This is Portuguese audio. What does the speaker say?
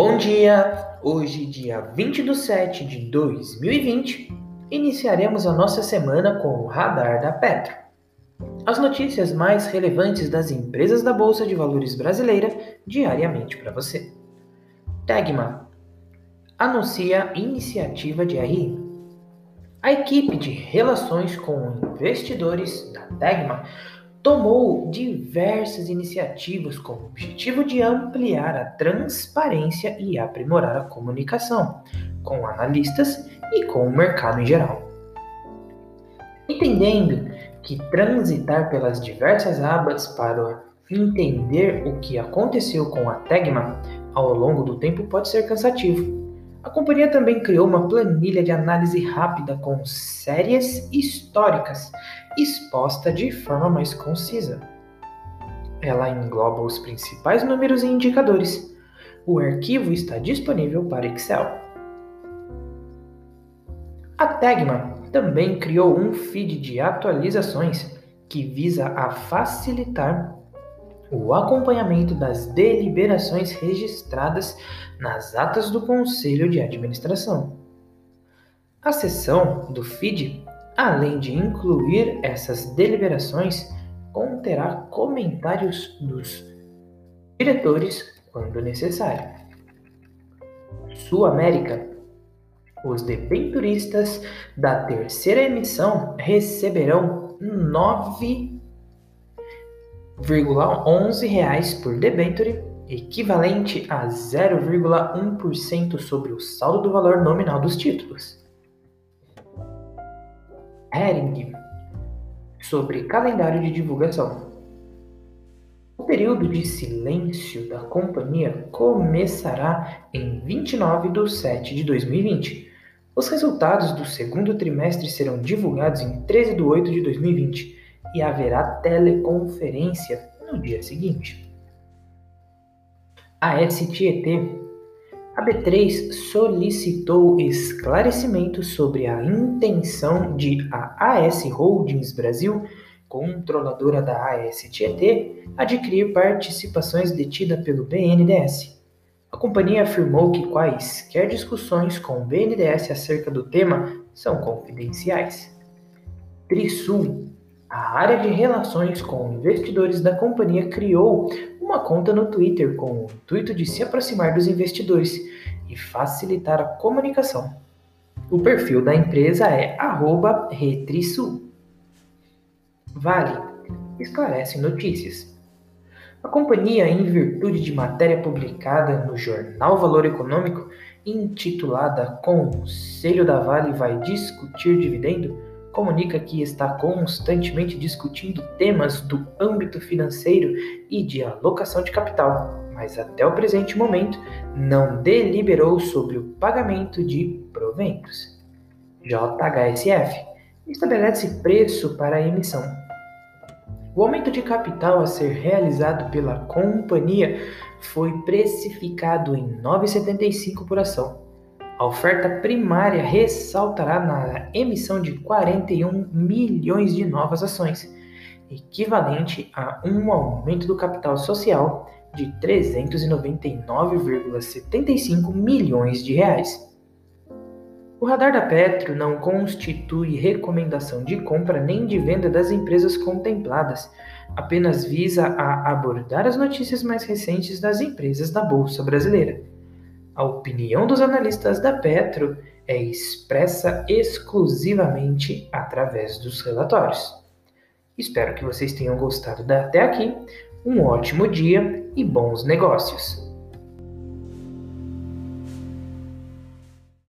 Bom dia! Hoje, dia 20 de 7 de 2020, iniciaremos a nossa semana com o Radar da Petro. As notícias mais relevantes das empresas da Bolsa de Valores brasileira diariamente para você. Tegma anuncia iniciativa de RI. A equipe de relações com investidores da Tegma tomou diversas iniciativas com o objetivo de ampliar a transparência e aprimorar a comunicação com analistas e com o mercado em geral. Entendendo que transitar pelas diversas abas para entender o que aconteceu com a Tegma ao longo do tempo pode ser cansativo. A companhia também criou uma planilha de análise rápida com séries históricas exposta de forma mais concisa. Ela engloba os principais números e indicadores. O arquivo está disponível para Excel. A Tegma também criou um feed de atualizações que visa a facilitar o acompanhamento das deliberações registradas nas atas do Conselho de Administração. A seção do feed, além de incluir essas deliberações, conterá comentários dos diretores quando necessário. Sul América. Os debenturistas da terceira emissão receberão 9 0,11 por debenture, equivalente a 0,1% sobre o saldo do valor nominal dos títulos. Hering sobre calendário de divulgação. O período de silêncio da companhia começará em 29 de 7 de 2020. Os resultados do segundo trimestre serão divulgados em 13 de 8 de 2020 e haverá teleconferência no dia seguinte. A STET, a B3 solicitou esclarecimento sobre a intenção de a AS Holdings Brasil, controladora da ASTET, adquirir participações detidas pelo BNDES. A companhia afirmou que quaisquer discussões com o BNDES acerca do tema são confidenciais. Trisul a área de relações com investidores da companhia criou uma conta no Twitter com o intuito de se aproximar dos investidores e facilitar a comunicação. O perfil da empresa é @retrisul. Vale esclarece notícias. A companhia, em virtude de matéria publicada no jornal Valor Econômico, intitulada Conselho da Vale vai discutir dividendo, comunica que está constantemente discutindo temas do âmbito financeiro e de alocação de capital, mas até o presente momento não deliberou sobre o pagamento de proventos. JHSF estabelece preço para a emissão. O aumento de capital a ser realizado pela companhia foi precificado em 9,75 por ação a oferta primária ressaltará na emissão de 41 milhões de novas ações, equivalente a um aumento do capital social de 399,75 milhões de reais. O radar da Petro não constitui recomendação de compra nem de venda das empresas contempladas, apenas visa a abordar as notícias mais recentes das empresas da Bolsa Brasileira. A opinião dos analistas da Petro é expressa exclusivamente através dos relatórios. Espero que vocês tenham gostado até aqui. Um ótimo dia e bons negócios!